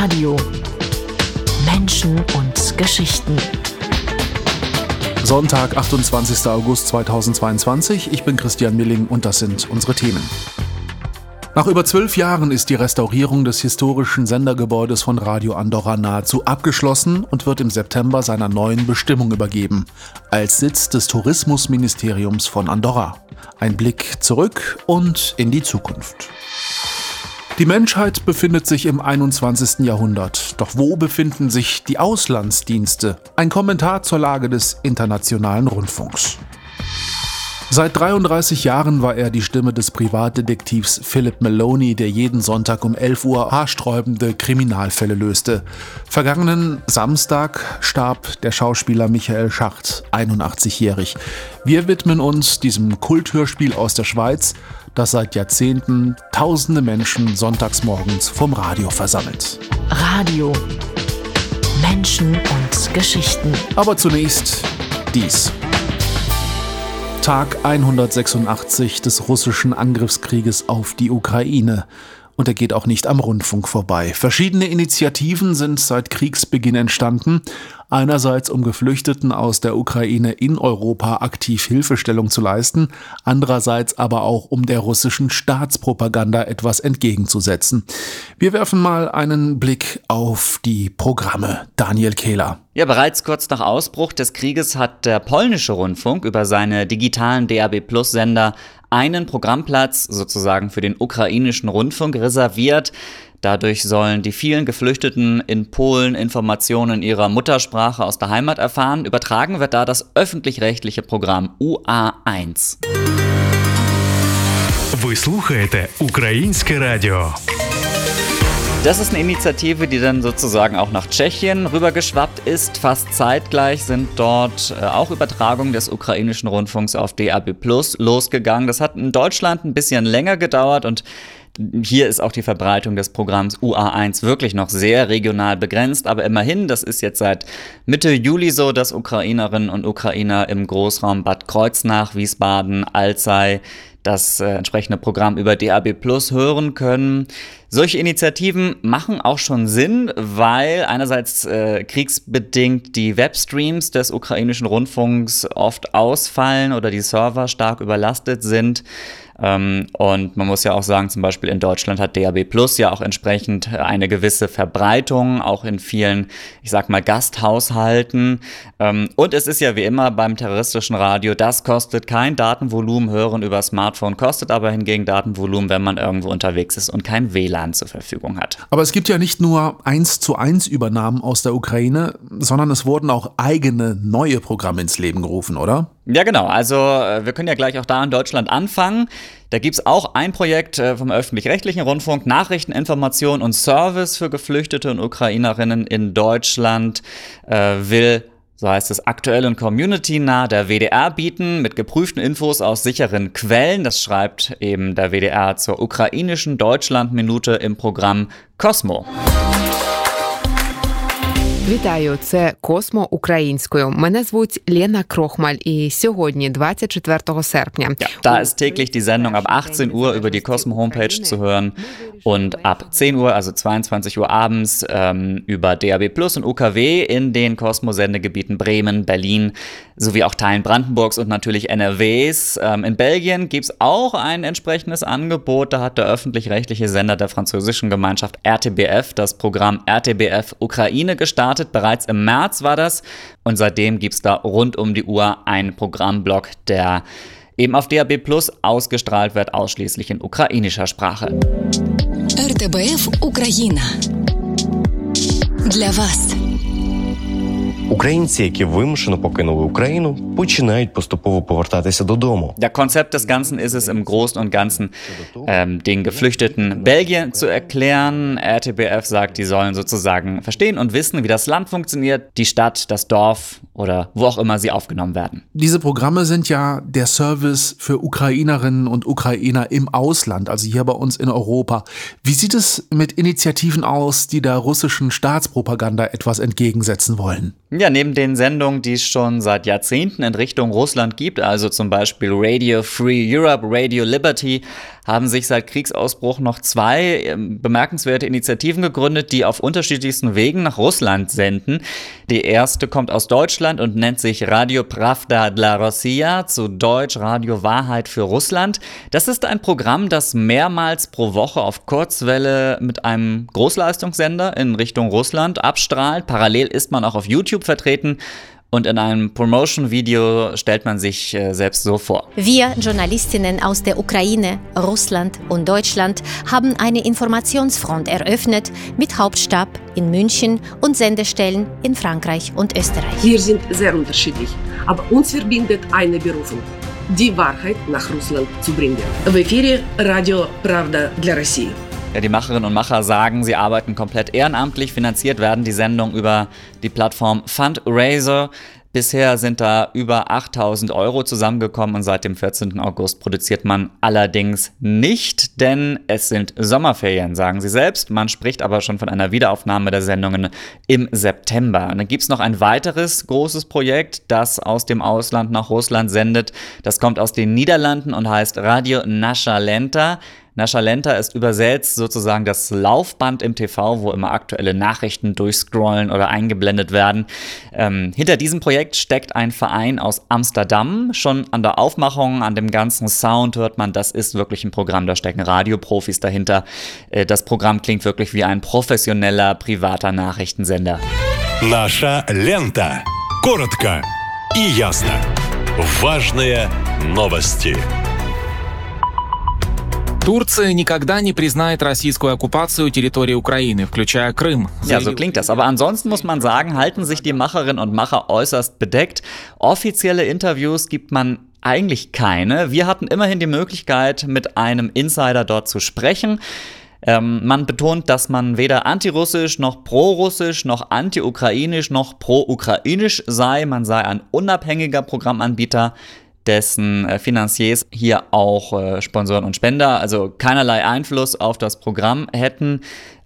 Radio. Menschen und Geschichten. Sonntag, 28. August 2022. Ich bin Christian Milling und das sind unsere Themen. Nach über zwölf Jahren ist die Restaurierung des historischen Sendergebäudes von Radio Andorra nahezu abgeschlossen und wird im September seiner neuen Bestimmung übergeben, als Sitz des Tourismusministeriums von Andorra. Ein Blick zurück und in die Zukunft. Die Menschheit befindet sich im 21. Jahrhundert. Doch wo befinden sich die Auslandsdienste? Ein Kommentar zur Lage des internationalen Rundfunks. Seit 33 Jahren war er die Stimme des Privatdetektivs Philip Maloney, der jeden Sonntag um 11 Uhr haarsträubende Kriminalfälle löste. Vergangenen Samstag starb der Schauspieler Michael Schacht, 81-jährig. Wir widmen uns diesem Kulthörspiel aus der Schweiz, das seit Jahrzehnten tausende Menschen sonntagsmorgens vom Radio versammelt. Radio. Menschen und Geschichten. Aber zunächst dies. Tag 186 des russischen Angriffskrieges auf die Ukraine. Und er geht auch nicht am Rundfunk vorbei. Verschiedene Initiativen sind seit Kriegsbeginn entstanden, einerseits um Geflüchteten aus der Ukraine in Europa aktiv Hilfestellung zu leisten, andererseits aber auch um der russischen Staatspropaganda etwas entgegenzusetzen. Wir werfen mal einen Blick auf die Programme. Daniel Kehler. Ja, bereits kurz nach Ausbruch des Krieges hat der polnische Rundfunk über seine digitalen DAB Plus Sender einen Programmplatz sozusagen für den ukrainischen Rundfunk reserviert. Dadurch sollen die vielen Geflüchteten in Polen Informationen ihrer Muttersprache aus der Heimat erfahren. Übertragen wird da das öffentlich-rechtliche Programm UA1. Ви слухаєте Українське Радіо. Das ist eine Initiative, die dann sozusagen auch nach Tschechien rübergeschwappt ist. Fast zeitgleich sind dort äh, auch Übertragungen des ukrainischen Rundfunks auf DAB Plus losgegangen. Das hat in Deutschland ein bisschen länger gedauert und hier ist auch die Verbreitung des Programms UA1 wirklich noch sehr regional begrenzt, aber immerhin, das ist jetzt seit Mitte Juli so, dass Ukrainerinnen und Ukrainer im Großraum Bad Kreuznach, Wiesbaden, Alzey das äh, entsprechende Programm über DAB Plus hören können. Solche Initiativen machen auch schon Sinn, weil einerseits äh, kriegsbedingt die Webstreams des ukrainischen Rundfunks oft ausfallen oder die Server stark überlastet sind. Ähm, und man muss ja auch sagen, zum Beispiel in Deutschland hat DAB Plus ja auch entsprechend eine gewisse Verbreitung, auch in vielen, ich sag mal, Gasthaushalten. Ähm, und es ist ja wie immer beim terroristischen Radio, das kostet kein Datenvolumen, hören über Smartphone kostet aber hingegen Datenvolumen, wenn man irgendwo unterwegs ist und kein WLAN zur Verfügung hat. Aber es gibt ja nicht nur eins zu eins Übernahmen aus der Ukraine, sondern es wurden auch eigene neue Programme ins Leben gerufen, oder? Ja, genau. Also äh, wir können ja gleich auch da in Deutschland anfangen. Da gibt es auch ein Projekt äh, vom öffentlich-rechtlichen Rundfunk, Nachrichten, Information und Service für Geflüchtete und Ukrainerinnen in Deutschland äh, will so heißt es, aktuell und community-nah der WDR bieten, mit geprüften Infos aus sicheren Quellen. Das schreibt eben der WDR zur ukrainischen Deutschlandminute im Programm Cosmo. Вітаю, це Космо українською. Мене звуть Лена Крохмаль, і сьогодні, 24 серпня. Ja, da ist täglich die Sendung ab 18 Uhr über die Cosmo Homepage zu hören und ab 10 Uhr, also 22 Uhr abends, ähm, über DAB Plus und UKW in den Cosmo Sendegebieten Bremen, Berlin sowie auch Teilen Brandenburgs und natürlich NRWs. Ähm, in Belgien gibt es auch ein entsprechendes Angebot. Da hat der öffentlich-rechtliche Sender der französischen Gemeinschaft RTBF das Programm RTBF Ukraine gestartet gestartet. Bereits im März war das. Und seitdem gibt es da rund um die Uhr einen Programmblock, der eben auf DAB Plus ausgestrahlt wird, ausschließlich in ukrainischer Sprache. РТБФ Україна для вас. Українці, які вимушено покинули Україну, починають поступово повертатися додому. Der Konzept des Ganzen ist es im Großen und Ganzen, ähm, den Geflüchteten Belgien zu erklären. RTBF sagt, die sollen sozusagen verstehen und wissen, wie das Land funktioniert, die Stadt, das Dorf oder wo auch immer sie aufgenommen werden. Diese Programme sind ja der Service für Ukrainerinnen und Ukrainer im Ausland, also hier bei uns in Europa. Wie sieht es mit Initiativen aus, die der russischen Staatspropaganda etwas entgegensetzen wollen? Ja, neben den Sendungen, die es schon seit Jahrzehnten in Richtung Russland gibt, also zum Beispiel Radio Free Europe, Radio Liberty, haben sich seit Kriegsausbruch noch zwei ähm, bemerkenswerte Initiativen gegründet, die auf unterschiedlichsten Wegen nach Russland senden. Die erste kommt aus Deutschland und nennt sich Radio Pravda dla Rossiya, zu Deutsch Radio Wahrheit für Russland. Das ist ein Programm, das mehrmals pro Woche auf Kurzwelle mit einem Großleistungssender in Richtung Russland abstrahlt. Parallel ist man auch auf YouTube vertreten. Und in einem Promotion-Video stellt man sich äh, selbst so vor. Wir Journalistinnen aus der Ukraine, Russland und Deutschland haben eine Informationsfront eröffnet mit Hauptstab in München und Sendestellen in Frankreich und Österreich. Wir sind sehr unterschiedlich, aber uns verbindet eine Berufung. Die Wahrheit nach Russland zu bringen. В эфире Radio Pravda для России. Ja, die Macherinnen und Macher sagen, sie arbeiten komplett ehrenamtlich. Finanziert werden die Sendungen über die Plattform Fundraiser. Bisher sind da über 8000 Euro zusammengekommen und seit dem 14. August produziert man allerdings nicht, denn es sind Sommerferien, sagen sie selbst. Man spricht aber schon von einer Wiederaufnahme der Sendungen im September. Und dann gibt es noch ein weiteres großes Projekt, das aus dem Ausland nach Russland sendet. Das kommt aus den Niederlanden und heißt Radio Nascha Lenta. Nashalenta ist übersetzt sozusagen das Laufband im TV, wo immer aktuelle Nachrichten durchscrollen oder eingeblendet werden. Ähm, hinter diesem Projekt steckt ein Verein aus Amsterdam. Schon an der Aufmachung, an dem ganzen Sound hört man, das ist wirklich ein Programm, da stecken Radioprofis dahinter. Äh, das Programm klingt wirklich wie ein professioneller, privater Nachrichtensender. Наша лента. Коротко и ясно. Важные новости. Турция никогда не признает российскую оккупацию территории Украины, включая Крым. Ja, so klingt das. Aber ansonsten muss man sagen, halten sich die Macherinnen und Macher äußerst bedeckt. Offizielle Interviews gibt man eigentlich keine. Wir hatten immerhin die Möglichkeit, mit einem Insider dort zu sprechen. Ähm, man betont, dass man weder antirussisch noch pro-russisch noch anti-ukrainisch noch pro-ukrainisch sei. Man sei ein unabhängiger Programmanbieter dessen äh, Finanziers hier auch äh, Sponsoren und Spender, also keinerlei Einfluss auf das Programm hätten.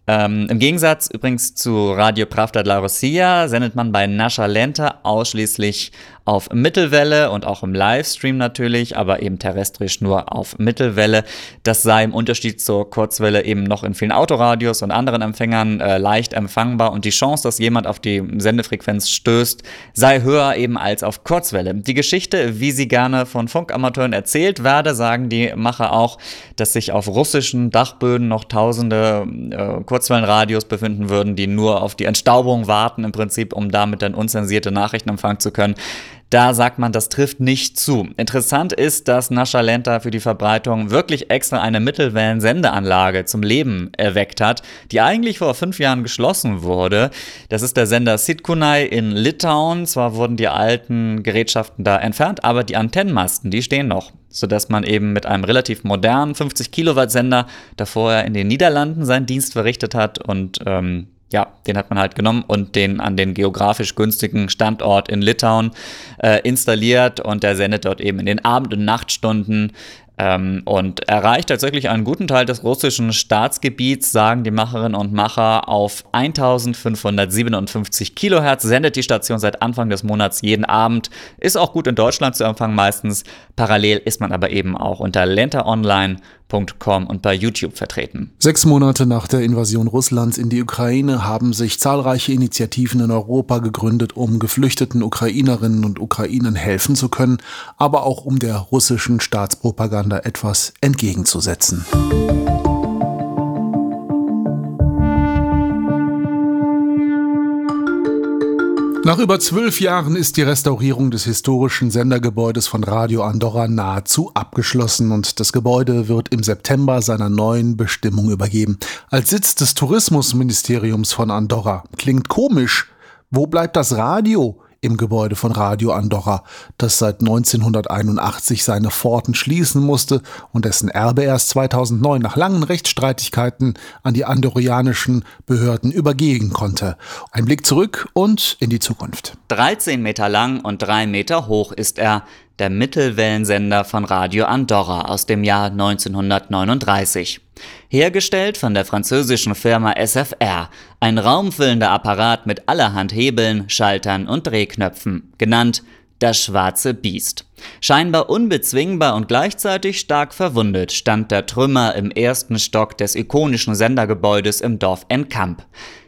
Ähm, Im Gegensatz übrigens zu Radio Pravda dla Rossiya sendet man bei Nascha Lenta ausschließlich auf Mittelwelle und auch im Livestream natürlich, aber eben terrestrisch nur auf Mittelwelle. Das sei im Unterschied zur Kurzwelle eben noch in vielen Autoradios und anderen Empfängern äh, leicht empfangbar und die Chance, dass jemand auf die Sendefrequenz stößt, sei höher eben als auf Kurzwelle. Die Geschichte, wie sie gerne von Funkamateuren erzählt werde, sagen die Macher auch, dass sich auf russischen Dachböden noch tausende äh, Kurzwellenradios befinden würden, die nur auf die Entstaubung warten im Prinzip, um damit dann unzensierte Nachrichten empfangen zu können. Da sagt man, das trifft nicht zu. Interessant ist, dass Nashalenta für die Verbreitung wirklich extra eine Mittelwellen-Sendeanlage zum Leben erweckt hat, die eigentlich vor fünf Jahren geschlossen wurde. Das ist der Sender Sitkunai in Litauen. Zwar wurden die alten Gerätschaften da entfernt, aber die Antennenmasten, die stehen noch sodass man eben mit einem relativ modernen 50 Kilowatt Sender, der vorher in den Niederlanden seinen Dienst verrichtet hat und ähm, ja, den hat man halt genommen und den an den geografisch günstigen Standort in Litauen äh, installiert und der sendet dort eben in den Abend- und Nachtstunden ähm, und erreicht tatsächlich einen guten Teil des russischen Staatsgebiets, sagen die Macherinnen und Macher, auf 1557 Kilohertz, sendet die Station seit Anfang des Monats jeden Abend, ist auch gut in Deutschland zu empfangen meistens. Parallel ist man aber eben auch unter Lenta Online und bei YouTube vertreten. Sechs Monate nach der Invasion Russlands in die Ukraine haben sich zahlreiche Initiativen in Europa gegründet, um geflüchteten Ukrainerinnen und Ukrainern helfen zu können, aber auch um der russischen Staatspropaganda etwas entgegenzusetzen. Nach über zwölf Jahren ist die Restaurierung des historischen Sendergebäudes von Radio Andorra nahezu abgeschlossen und das Gebäude wird im September seiner neuen Bestimmung übergeben. Als Sitz des Tourismusministeriums von Andorra. Klingt komisch. Wo bleibt das Radio? Im Gebäude von Radio Andorra, das seit 1981 seine Pforten schließen musste und dessen Erbe erst 2009 nach langen Rechtsstreitigkeiten an die andorrianischen Behörden übergehen konnte. Ein Blick zurück und in die Zukunft. 13 Meter lang und 3 Meter hoch ist er, der Mittelwellensender von Radio Andorra aus dem Jahr 1939. Hergestellt von der französischen Firma SFR, ein raumfüllender Apparat mit allerhand Hebeln, Schaltern und Drehknöpfen, genannt das schwarze Biest. Scheinbar unbezwingbar und gleichzeitig stark verwundet stand der Trümmer im ersten Stock des ikonischen Sendergebäudes im Dorf Enkamp.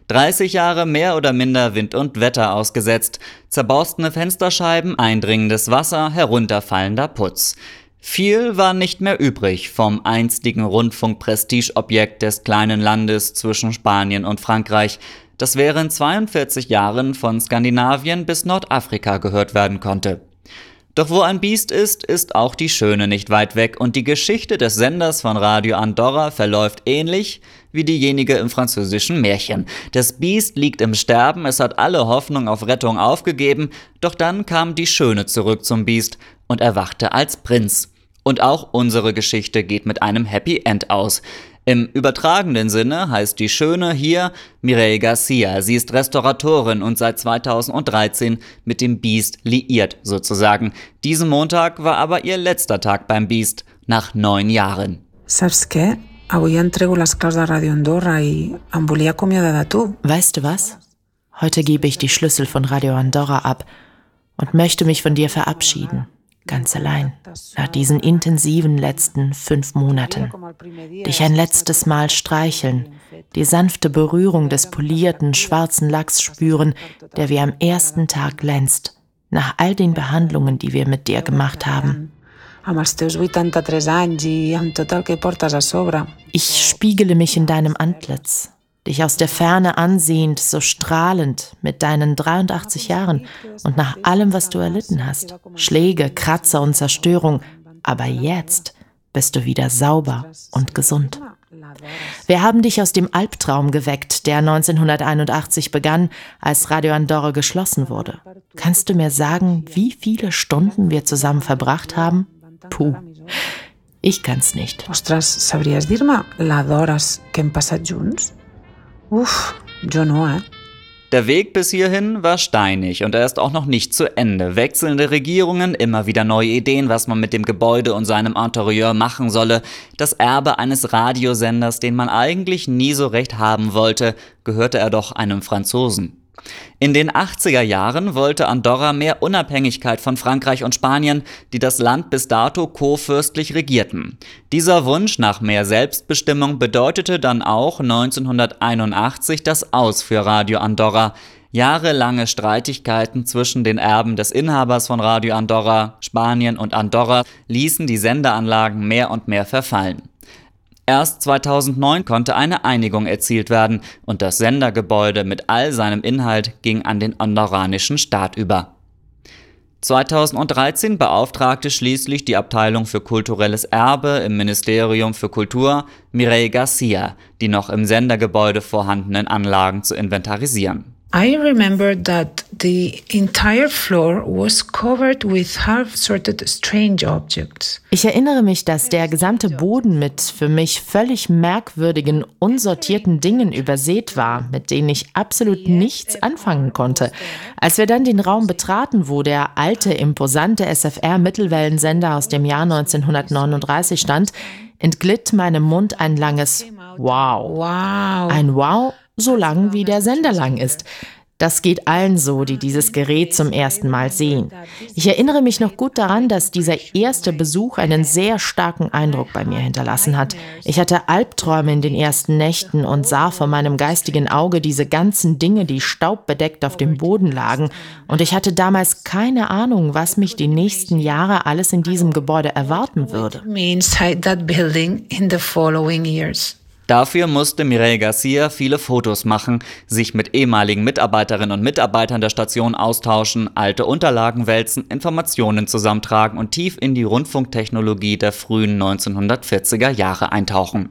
30 Jahre mehr oder minder Wind und Wetter ausgesetzt, zerborstene Fensterscheiben, eindringendes Wasser, herunterfallender Putz. Viel war nicht mehr übrig vom einstigen Rundfunk-Prestigeobjekt des kleinen Landes zwischen Spanien und Frankreich, das während 42 Jahren von Skandinavien bis Nordafrika gehört werden konnte. Doch wo ein Biest ist, ist auch die Schöne nicht weit weg und die Geschichte des Senders von Radio Andorra verläuft ähnlich wie diejenige im französischen Märchen. Das Biest liegt im Sterben, es hat alle Hoffnung auf Rettung aufgegeben, doch dann kam die Schöne zurück zum Biest und erwachte als Prinz. Und auch unsere Geschichte geht mit einem Happy End aus. Im übertragenen Sinne heißt die Schöne hier Mireille Garcia. Sie ist Restauratorin und seit 2013 mit dem Beast liiert sozusagen. Diesen Montag war aber ihr letzter Tag beim Beast nach neun Jahren. Saps què? Avui entrego les claus de Radio Andorra i em volia acomiadar de tu. Weißt du was? Heute gebe ich die Schlüssel von Radio Andorra ab und möchte mich von dir verabschieden ganz allein, nach diesen intensiven letzten fünf Monaten. Dich ein letztes Mal streicheln, die sanfte Berührung des polierten schwarzen Lachs spüren, der wie am ersten Tag glänzt, nach all den Behandlungen, die wir mit dir gemacht haben. Ich spiegele mich in deinem Antlitz, dich aus der Ferne ansehend, so strahlend mit deinen 83 Jahren und nach allem, was du erlitten hast. Schläge, Kratzer und Zerstörung. Aber jetzt bist du wieder sauber und gesund. Wir haben dich aus dem Albtraum geweckt, der 1981 begann, als Radio Andorra geschlossen wurde. Kannst du mir sagen, wie viele Stunden wir zusammen verbracht haben? Puh. Ich kann's nicht. Ostres, sabries dir-me la d'hores que hem passat junts? Uff, jo no, eh? Der Weg bis hierhin war steinig und er ist auch noch nicht zu Ende. Wechselnde Regierungen, immer wieder neue Ideen, was man mit dem Gebäude und seinem Interieur machen solle. Das Erbe eines Radiosenders, den man eigentlich nie so recht haben wollte, gehörte er doch einem Franzosen. In den 80er Jahren wollte Andorra mehr Unabhängigkeit von Frankreich und Spanien, die das Land bis dato kurfürstlich regierten. Dieser Wunsch nach mehr Selbstbestimmung bedeutete dann auch 1981 das Aus für Radio Andorra. Jahrelange Streitigkeiten zwischen den Erben des Inhabers von Radio Andorra, Spanien und Andorra ließen die Sendeanlagen mehr und mehr verfallen. Erst 2009 konnte eine Einigung erzielt werden und das Sendergebäude mit all seinem Inhalt ging an den andorranischen Staat über. 2013 beauftragte schließlich die Abteilung für kulturelles Erbe im Ministerium für Kultur Mireille Garcia, die noch im Sendergebäude vorhandenen Anlagen zu inventarisieren. I remember that the entire floor was covered with half-sorted strange objects. Ich erinnere mich, dass der gesamte Boden mit für mich völlig merkwürdigen, unsortierten Dingen übersät war, mit denen ich absolut nichts anfangen konnte. Als wir dann den Raum betraten, wo der alte, imposante SFR-Mittelwellensender aus dem Jahr 1939 stand, entglitt meinem Mund ein langes Wow. Wow. Ein Wow so lang wie der Sender lang ist. Das geht allen so, die dieses Gerät zum ersten Mal sehen. Ich erinnere mich noch gut daran, dass dieser erste Besuch einen sehr starken Eindruck bei mir hinterlassen hat. Ich hatte Albträume in den ersten Nächten und sah vor meinem geistigen Auge diese ganzen Dinge, die staubbedeckt auf dem Boden lagen. Und ich hatte damals keine Ahnung, was mich die nächsten Jahre alles in diesem Gebäude erwarten würde. Dafür musste Mireille Garcia viele Fotos machen, sich mit ehemaligen Mitarbeiterinnen und Mitarbeitern der Station austauschen, alte Unterlagen wälzen, Informationen zusammentragen und tief in die Rundfunktechnologie der frühen 1940er Jahre eintauchen.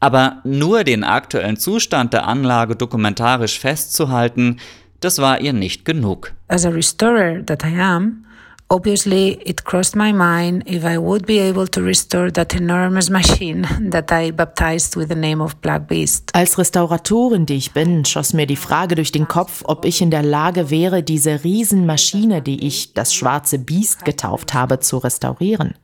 Aber nur den aktuellen Zustand der Anlage dokumentarisch festzuhalten, das war ihr nicht genug. As a restorer that I am, Obviously, it crossed my mind if I would be able to restore that enormous machine that I baptized with the name of Black Beast. Als Restauratorin, die ich bin, schoss mir die Frage durch den Kopf, ob ich in der Lage wäre, diese Riesenmaschine, die ich das schwarze Biest getauft habe, zu restaurieren.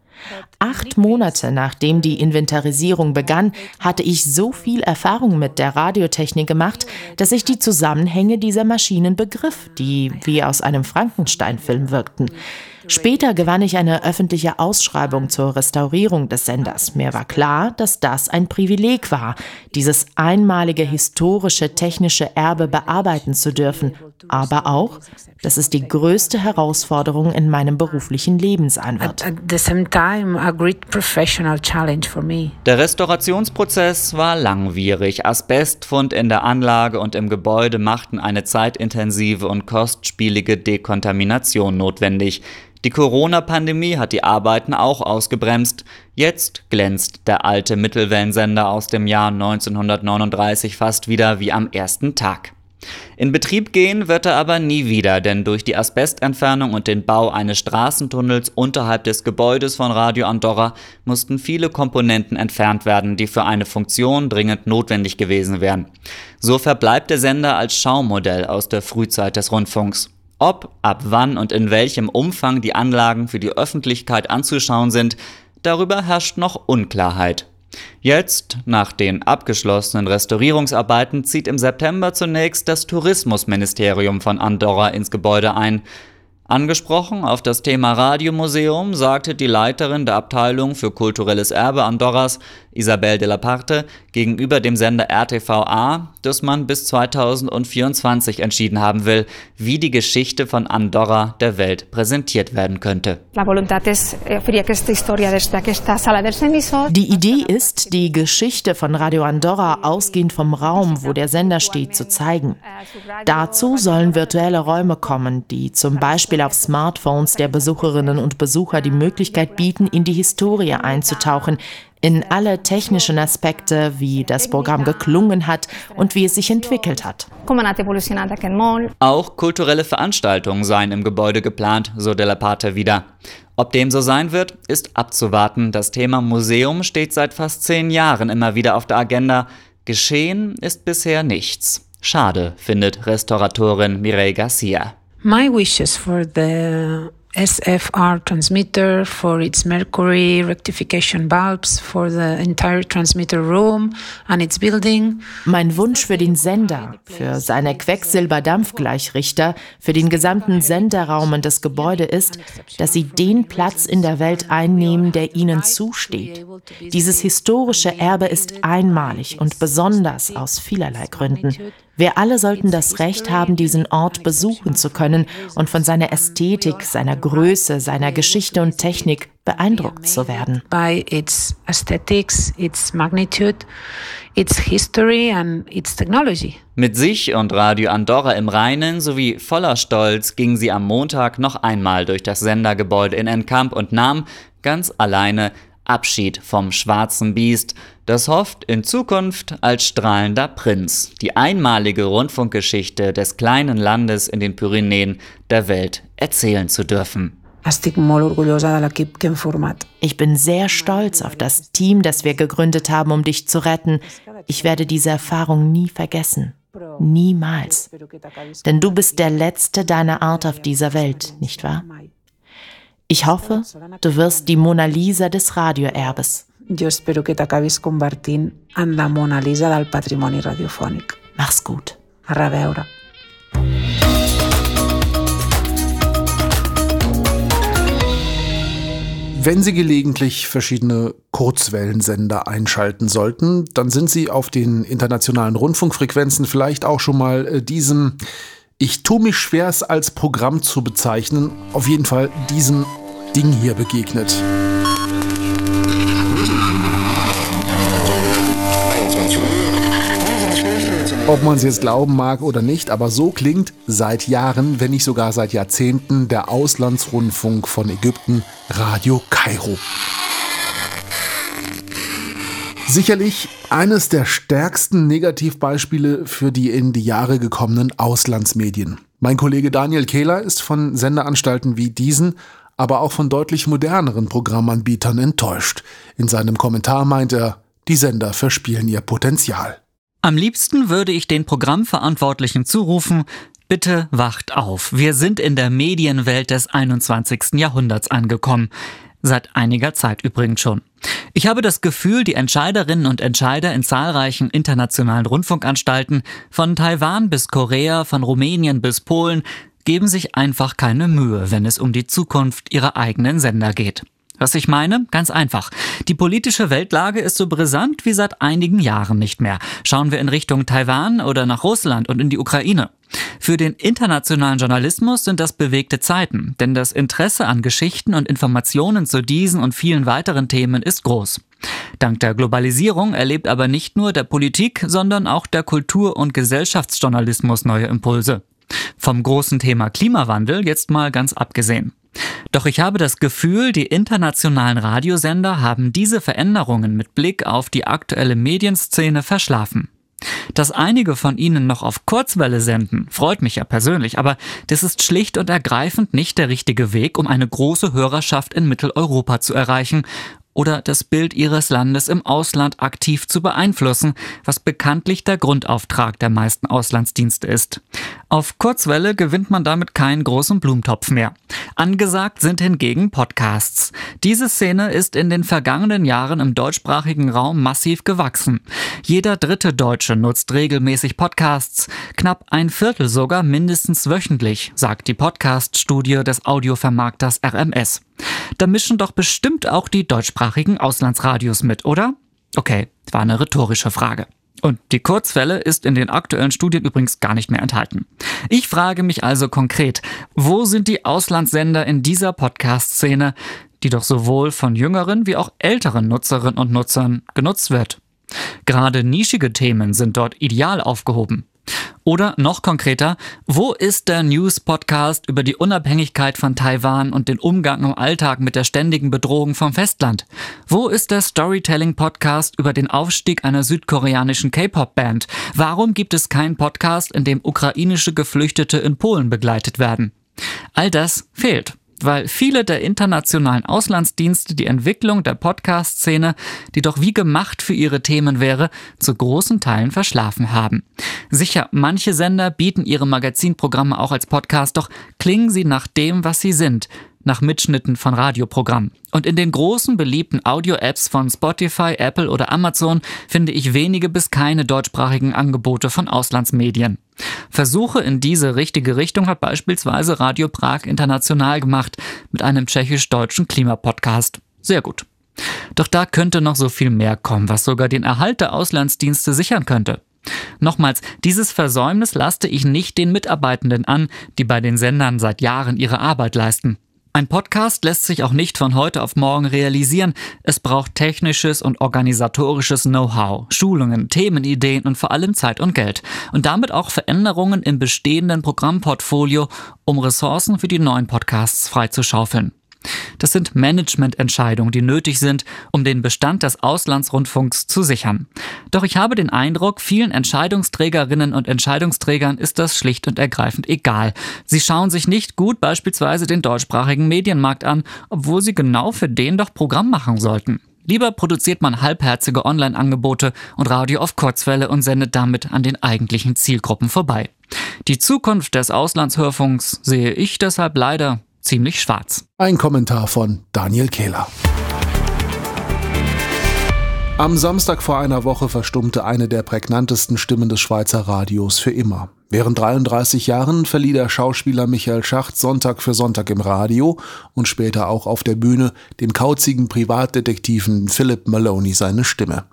Acht Monate nachdem die Inventarisierung begann, hatte ich so viel Erfahrung mit der Radiotechnik gemacht, dass ich die Zusammenhänge dieser Maschinen begriff, die wie aus einem Frankenstein-Film wirkten. Später gewann ich eine öffentliche Ausschreibung zur Restaurierung des Senders. Mir war klar, dass das ein Privileg war, dieses einmalige historische technische Erbe bearbeiten zu dürfen, aber auch, dass es die größte Herausforderung in meinem beruflichen Leben sein wird. Der Restaurationsprozess war langwierig. Asbestfund in der Anlage und im Gebäude machten eine zeitintensive und kostspielige Dekontamination notwendig. Die Corona-Pandemie hat die Arbeiten auch ausgebremst. Jetzt glänzt der alte Mittelwellensender aus dem Jahr 1939 fast wieder wie am ersten Tag. In Betrieb gehen wird er aber nie wieder, denn durch die Asbestentfernung und den Bau eines Straßentunnels unterhalb des Gebäudes von Radio Andorra mussten viele Komponenten entfernt werden, die für eine Funktion dringend notwendig gewesen wären. So verbleibt der Sender als Schaumodell aus der Frühzeit des Rundfunks. Ob, ab wann und in welchem Umfang die Anlagen für die Öffentlichkeit anzuschauen sind, darüber herrscht noch Unklarheit. Jetzt, nach den abgeschlossenen Restaurierungsarbeiten, zieht im September zunächst das Tourismusministerium von Andorra ins Gebäude ein. Angesprochen auf das Thema Radiomuseum sagte die Leiterin der Abteilung für kulturelles Erbe Andorras, Isabel de la Parte, gegenüber dem Sender RTVA, dass man bis 2024 entschieden haben will, wie die Geschichte von Andorra der Welt präsentiert werden könnte. Eh, die Idee ist, die Geschichte von Radio Andorra ausgehend vom Raum, wo der Sender steht, zu zeigen. Dazu sollen virtuelle Räume kommen, die zum Beispiel auf Smartphones der Besucherinnen und Besucher die Möglichkeit bieten, in die Historie einzutauchen, in alle technischen Aspekte, wie das Programm geklungen hat und wie es sich entwickelt hat. Auch kulturelle Veranstaltungen seien im Gebäude geplant, so Della Parte wieder. Ob dem so sein wird, ist abzuwarten. Das Thema Museum steht seit fast zehn Jahren immer wieder auf der Agenda. Geschehen ist bisher nichts. Schade, findet Restauratorin Mireille Garcia. My wishes for the SFR transmitter for its mercury rectification bulbs for the entire transmitter room and its building. Mein Wunsch für den Sender, für seine Quecksilberdampfgleichrichter, für den gesamten Senderraum und das Gebäude ist, dass sie den Platz in der Welt einnehmen, der ihnen zusteht. Dieses historische Erbe ist einmalig und besonders aus vielerlei Gründen. Wir alle sollten das Recht haben, diesen Ort besuchen zu können und von seiner Ästhetik, seiner Größe, seiner Geschichte und Technik beeindruckt zu werden. By its aesthetics, its magnitude, its history and its technology. Mit sich und Radio Andorra im Reinen sowie voller Stolz ging sie am Montag noch einmal durch das Sendergebäude in Enkamp und nahm ganz alleine Abschied vom schwarzen Biest, das hofft, in Zukunft als strahlender Prinz die einmalige Rundfunkgeschichte des kleinen Landes in den Pyrenäen der Welt erzählen zu dürfen. Ich bin sehr stolz auf das Team, das wir gegründet haben, um dich zu retten. Ich werde diese Erfahrung nie vergessen. Niemals. Denn du bist der Letzte deiner Art auf dieser Welt, nicht wahr? Ich hoffe, du wirst die Mona Lisa des Radioerbes. Jo espero que t'acabis convertint en la Mona Lisa del patrimoni radiofònic. Mach's gut. A reveure. Wenn Sie gelegentlich verschiedene Kurzwellensender einschalten sollten, dann sind Sie auf den internationalen Rundfunkfrequenzen vielleicht auch schon mal äh, diesem ich tue mich schwer, es als Programm zu bezeichnen. Auf jeden Fall diesem Ding hier begegnet. Ob man es jetzt glauben mag oder nicht, aber so klingt seit Jahren, wenn nicht sogar seit Jahrzehnten, der Auslandsrundfunk von Ägypten, Radio Kairo. Sicherlich eines der stärksten Negativbeispiele für die in die Jahre gekommenen Auslandsmedien. Mein Kollege Daniel Kehler ist von Sendeanstalten wie diesen, aber auch von deutlich moderneren Programmanbietern enttäuscht. In seinem Kommentar meint er, die Sender verspielen ihr Potenzial. Am liebsten würde ich den Programmverantwortlichen zurufen, bitte wacht auf. Wir sind in der Medienwelt des 21. Jahrhunderts angekommen. Seit einiger Zeit übrigens schon. Ich habe das Gefühl, die Entscheiderinnen und Entscheider in zahlreichen internationalen Rundfunkanstalten, von Taiwan bis Korea, von Rumänien bis Polen, geben sich einfach keine Mühe, wenn es um die Zukunft ihrer eigenen Sender geht. Was ich meine? Ganz einfach. Die politische Weltlage ist so brisant wie seit einigen Jahren nicht mehr. Schauen wir in Richtung Taiwan oder nach Russland und in die Ukraine. Für den internationalen Journalismus sind das bewegte Zeiten, denn das Interesse an Geschichten und Informationen zu diesen und vielen weiteren Themen ist groß. Dank der Globalisierung erlebt aber nicht nur der Politik, sondern auch der Kultur- und Gesellschaftsjournalismus neue Impulse. Vom großen Thema Klimawandel jetzt mal ganz abgesehen. Doch ich habe das Gefühl, die internationalen Radiosender haben diese Veränderungen mit Blick auf die aktuelle Medienszene verschlafen. Dass einige von ihnen noch auf Kurzwelle senden, freut mich ja persönlich, aber das ist schlicht und ergreifend nicht der richtige Weg, um eine große Hörerschaft in Mitteleuropa zu erreichen oder das Bild ihres Landes im Ausland aktiv zu beeinflussen, was bekanntlich der Grundauftrag der meisten Auslandsdienste ist. Auf Kurzwelle gewinnt man damit keinen großen Blumentopf mehr. Angesagt sind hingegen Podcasts. Diese Szene ist in den vergangenen Jahren im deutschsprachigen Raum massiv gewachsen. Jeder dritte Deutsche nutzt regelmäßig Podcasts, knapp ein Viertel sogar mindestens wöchentlich, sagt die Podcast-Studie des Audiovermarkters RMS. Da mischen doch bestimmt auch die deutschsprachigen Auslandsradios mit, oder? Okay, war eine rhetorische Frage. Und die Kurzwelle ist in den aktuellen Studien übrigens gar nicht mehr enthalten. Ich frage mich also konkret, wo sind die Auslandssender in dieser Podcast-Szene, die doch sowohl von jüngeren wie auch älteren Nutzerinnen und Nutzern genutzt wird? Gerade nischige Themen sind dort ideal aufgehoben. Oder noch konkreter, wo ist der News-Podcast über die Unabhängigkeit von Taiwan und den Umgang im Alltag mit der ständigen Bedrohung vom Festland? Wo ist der Storytelling-Podcast über den Aufstieg einer südkoreanischen K-Pop-Band? Warum gibt es keinen Podcast, in dem ukrainische Geflüchtete in Polen begleitet werden? All das fehlt weil viele der internationalen Auslandsdienste die Entwicklung der Podcast-Szene, die doch wie gemacht für ihre Themen wäre, zu großen Teilen verschlafen haben. Sicher, manche Sender bieten ihre Magazinprogramme auch als Podcast, doch klingen sie nach dem, was sie sind, nach Mitschnitten von Radioprogrammen. Und in den großen beliebten Audio-Apps von Spotify, Apple oder Amazon finde ich wenige bis keine deutschsprachigen Angebote von Auslandsmedien. Versuche in diese richtige Richtung hat beispielsweise Radio Prag International gemacht mit einem tschechisch-deutschen Klimapodcast. Sehr gut. Doch da könnte noch so viel mehr kommen, was sogar den Erhalt der Auslandsdienste sichern könnte. Nochmals, dieses Versäumnis laste ich nicht den Mitarbeitenden an, die bei den Sendern seit Jahren ihre Arbeit leisten. Ein Podcast lässt sich auch nicht von heute auf morgen realisieren. Es braucht technisches und organisatorisches Know-how, Schulungen, Themenideen und vor allem Zeit und Geld. Und damit auch Veränderungen im bestehenden Programmportfolio, um Ressourcen für die neuen Podcasts freizuschaufeln. Das sind Managemententscheidungen, die nötig sind, um den Bestand des Auslandsrundfunks zu sichern. Doch ich habe den Eindruck, vielen Entscheidungsträgerinnen und Entscheidungsträgern ist das schlicht und ergreifend egal. Sie schauen sich nicht gut beispielsweise den deutschsprachigen Medienmarkt an, obwohl sie genau für den doch Programm machen sollten. Lieber produziert man halbherzige Online-Angebote und Radio auf Kurzwelle und sendet damit an den eigentlichen Zielgruppen vorbei. Die Zukunft des Auslandshörfunks sehe ich deshalb leider ziemlich schwarz. Ein Kommentar von Daniel Kehler. Am Samstag vor einer Woche verstummte eine der prägnantesten Stimmen des Schweizer Radios für immer. Während 33 Jahren verlieh der Schauspieler Michael Schacht Sonntag für Sonntag im Radio und später auch auf der Bühne dem kauzigen Privatdetektiven Philip Maloney seine Stimme.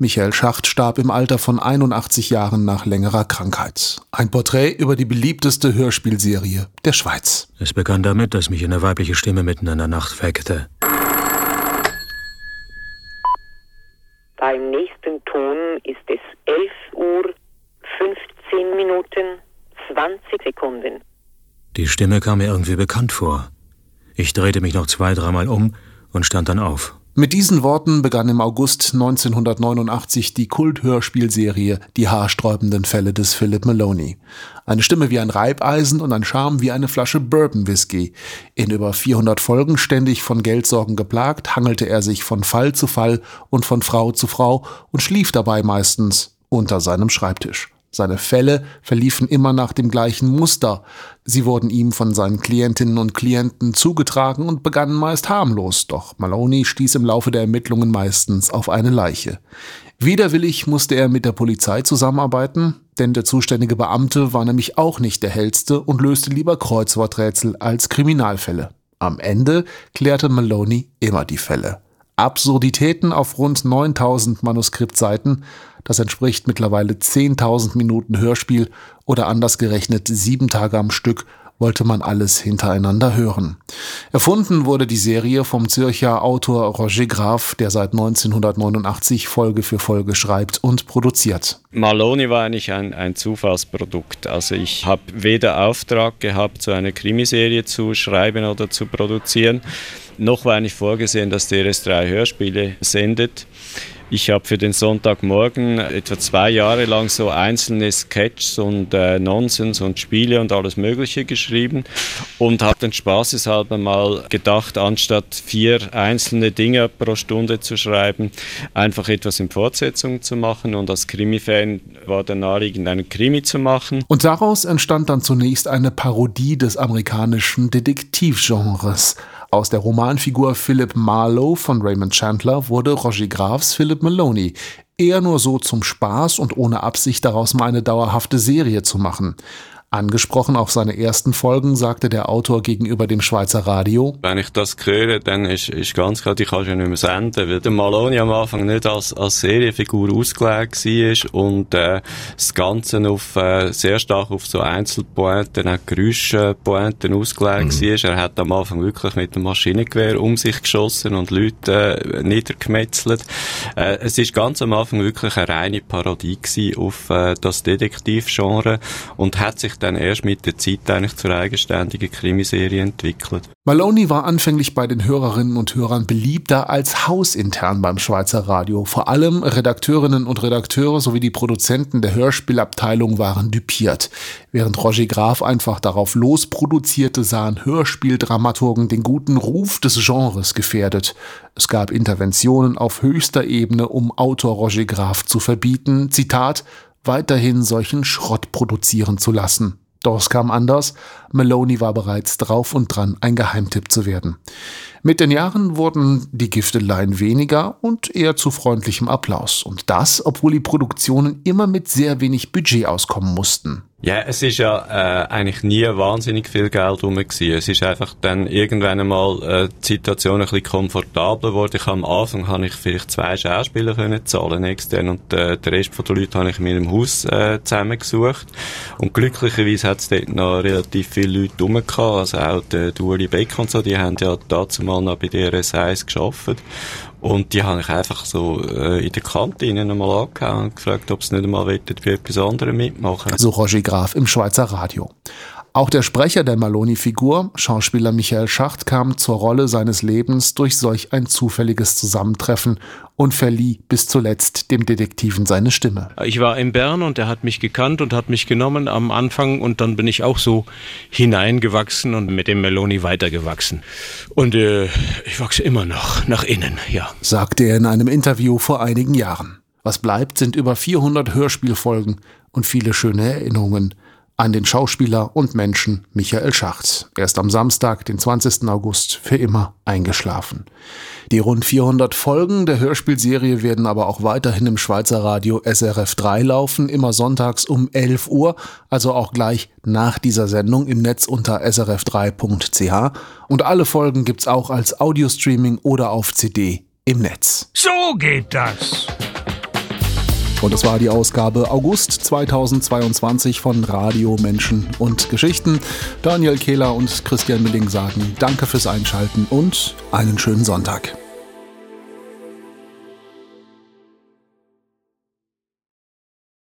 Michael Schacht starb im Alter von 81 Jahren nach längerer Krankheit. Ein Porträt über die beliebteste Hörspielserie der Schweiz. Es begann damit, dass mich eine weibliche Stimme mitten in der Nacht weckte. Beim nächsten Ton ist es 11 Uhr 15 Minuten 20 Sekunden. Die Stimme kam mir irgendwie bekannt vor. Ich drehte mich noch zwei, dreimal um und stand dann auf. Mit diesen Worten begann im August 1989 die Kulthörspielserie Die haarsträubenden Fälle des Philip Maloney. Eine Stimme wie ein Reibeisen und ein Charme wie eine Flasche Bourbon Whisky. In über 400 Folgen ständig von Geldsorgen geplagt, hangelte er sich von Fall zu Fall und von Frau zu Frau und schlief dabei meistens unter seinem Schreibtisch. Seine Fälle verliefen immer nach dem gleichen Muster. Sie wurden ihm von seinen Klientinnen und Klienten zugetragen und begannen meist harmlos, doch Maloney stieß im Laufe der Ermittlungen meistens auf eine Leiche. Widerwillig musste er mit der Polizei zusammenarbeiten, denn der zuständige Beamte war nämlich auch nicht der hellste und löste lieber Kreuzworträtsel als Kriminalfälle. Am Ende klärte Maloney immer die Fälle. Absurditäten auf rund 9000 Manuskriptseiten, das entspricht mittlerweile 10.000 Minuten Hörspiel oder anders gerechnet sieben Tage am Stück wollte man alles hintereinander hören. Erfunden wurde die Serie vom Zürcher Autor Roger Graf, der seit 1989 Folge für Folge schreibt und produziert. Maloney war eigentlich ein, ein Zufallsprodukt. Also ich habe weder Auftrag gehabt, so eine Krimiserie zu schreiben oder zu produzieren, noch war eigentlich vorgesehen, dass der RS3 Hörspiele sendet. Ich habe für den Sonntagmorgen etwa zwei Jahre lang so einzelne Sketches und äh, Nonsens und Spiele und alles Mögliche geschrieben und habe dann spaßeshalber mal gedacht, anstatt vier einzelne Dinge pro Stunde zu schreiben, einfach etwas in Fortsetzung zu machen und als Krimi-Fan war der naheliegend, einen Krimi zu machen. Und daraus entstand dann zunächst eine Parodie des amerikanischen Detektivgenres. Aus der Romanfigur Philip Marlowe von Raymond Chandler wurde Roger Grafs Philip Maloney, eher nur so zum Spaß und ohne Absicht daraus mal eine dauerhafte Serie zu machen. Angesprochen auf seine ersten Folgen sagte der Autor gegenüber dem Schweizer Radio. Wenn ich das höre, dann ist, ist ganz klar, die kannst du ja nicht mehr senden, weil der Maloney am Anfang nicht als, als Serienfigur ausgelegt war und äh, das Ganze auf, äh, sehr stark auf so Einzelpointen, auch Geräuschpointen ausgelegt mhm. war. Er hat am Anfang wirklich mit dem Maschinengewehr um sich geschossen und Leute äh, niedergemetzelt. Äh, es ist ganz am Anfang wirklich eine reine Parodie auf äh, das Detektivgenre und hat sich dann erst mit der Zeit eigentlich zur eigenständigen Krimiserie entwickelt. Maloney war anfänglich bei den Hörerinnen und Hörern beliebter als hausintern beim Schweizer Radio. Vor allem Redakteurinnen und Redakteure sowie die Produzenten der Hörspielabteilung waren düpiert. Während Roger Graf einfach darauf losproduzierte, sahen Hörspieldramaturgen den guten Ruf des Genres gefährdet. Es gab Interventionen auf höchster Ebene, um Autor Roger Graf zu verbieten, Zitat, weiterhin solchen Schrott produzieren zu lassen. Doch es kam anders. Maloney war bereits drauf und dran, ein Geheimtipp zu werden. Mit den Jahren wurden die Gifteleien weniger und eher zu freundlichem Applaus. Und das, obwohl die Produktionen immer mit sehr wenig Budget auskommen mussten. Ja, es ist ja äh, eigentlich nie wahnsinnig viel Geld rum gewesen. Es ist einfach dann irgendwann einmal äh, die Situation ein bisschen komfortabler geworden. Ich am Anfang habe ich vielleicht zwei Schauspieler können zahlen extern und äh, den Rest von den Leuten habe ich in meinem Haus äh, zusammengesucht. Und glücklicherweise hat es dort noch relativ viele Leute rum gehabt. Also auch der, der Uli Beck und so, die haben ja dazu mal noch bei DRS1 geschafft. Und die habe ich einfach so äh, in der Kantine nochmal angehauen und gefragt, ob sie nicht einmal bei etwas anderem mitmachen. So Roger Graf im Schweizer Radio. Auch der Sprecher der Maloney-Figur, Schauspieler Michael Schacht, kam zur Rolle seines Lebens durch solch ein zufälliges Zusammentreffen und verlieh bis zuletzt dem Detektiven seine Stimme. Ich war in Bern und er hat mich gekannt und hat mich genommen am Anfang und dann bin ich auch so hineingewachsen und mit dem Maloney weitergewachsen. Und äh, ich wachse immer noch nach innen, ja. Sagte er in einem Interview vor einigen Jahren. Was bleibt, sind über 400 Hörspielfolgen und viele schöne Erinnerungen an den Schauspieler und Menschen Michael Schacht. Er ist am Samstag, den 20. August, für immer eingeschlafen. Die rund 400 Folgen der Hörspielserie werden aber auch weiterhin im Schweizer Radio SRF 3 laufen, immer sonntags um 11 Uhr, also auch gleich nach dieser Sendung im Netz unter srf3.ch. Und alle Folgen gibt's auch als Audiostreaming oder auf CD im Netz. So geht das. Und es war die Ausgabe August 2022 von Radio Menschen und Geschichten. Daniel Kehler und Christian Milling sagen Danke fürs Einschalten und einen schönen Sonntag.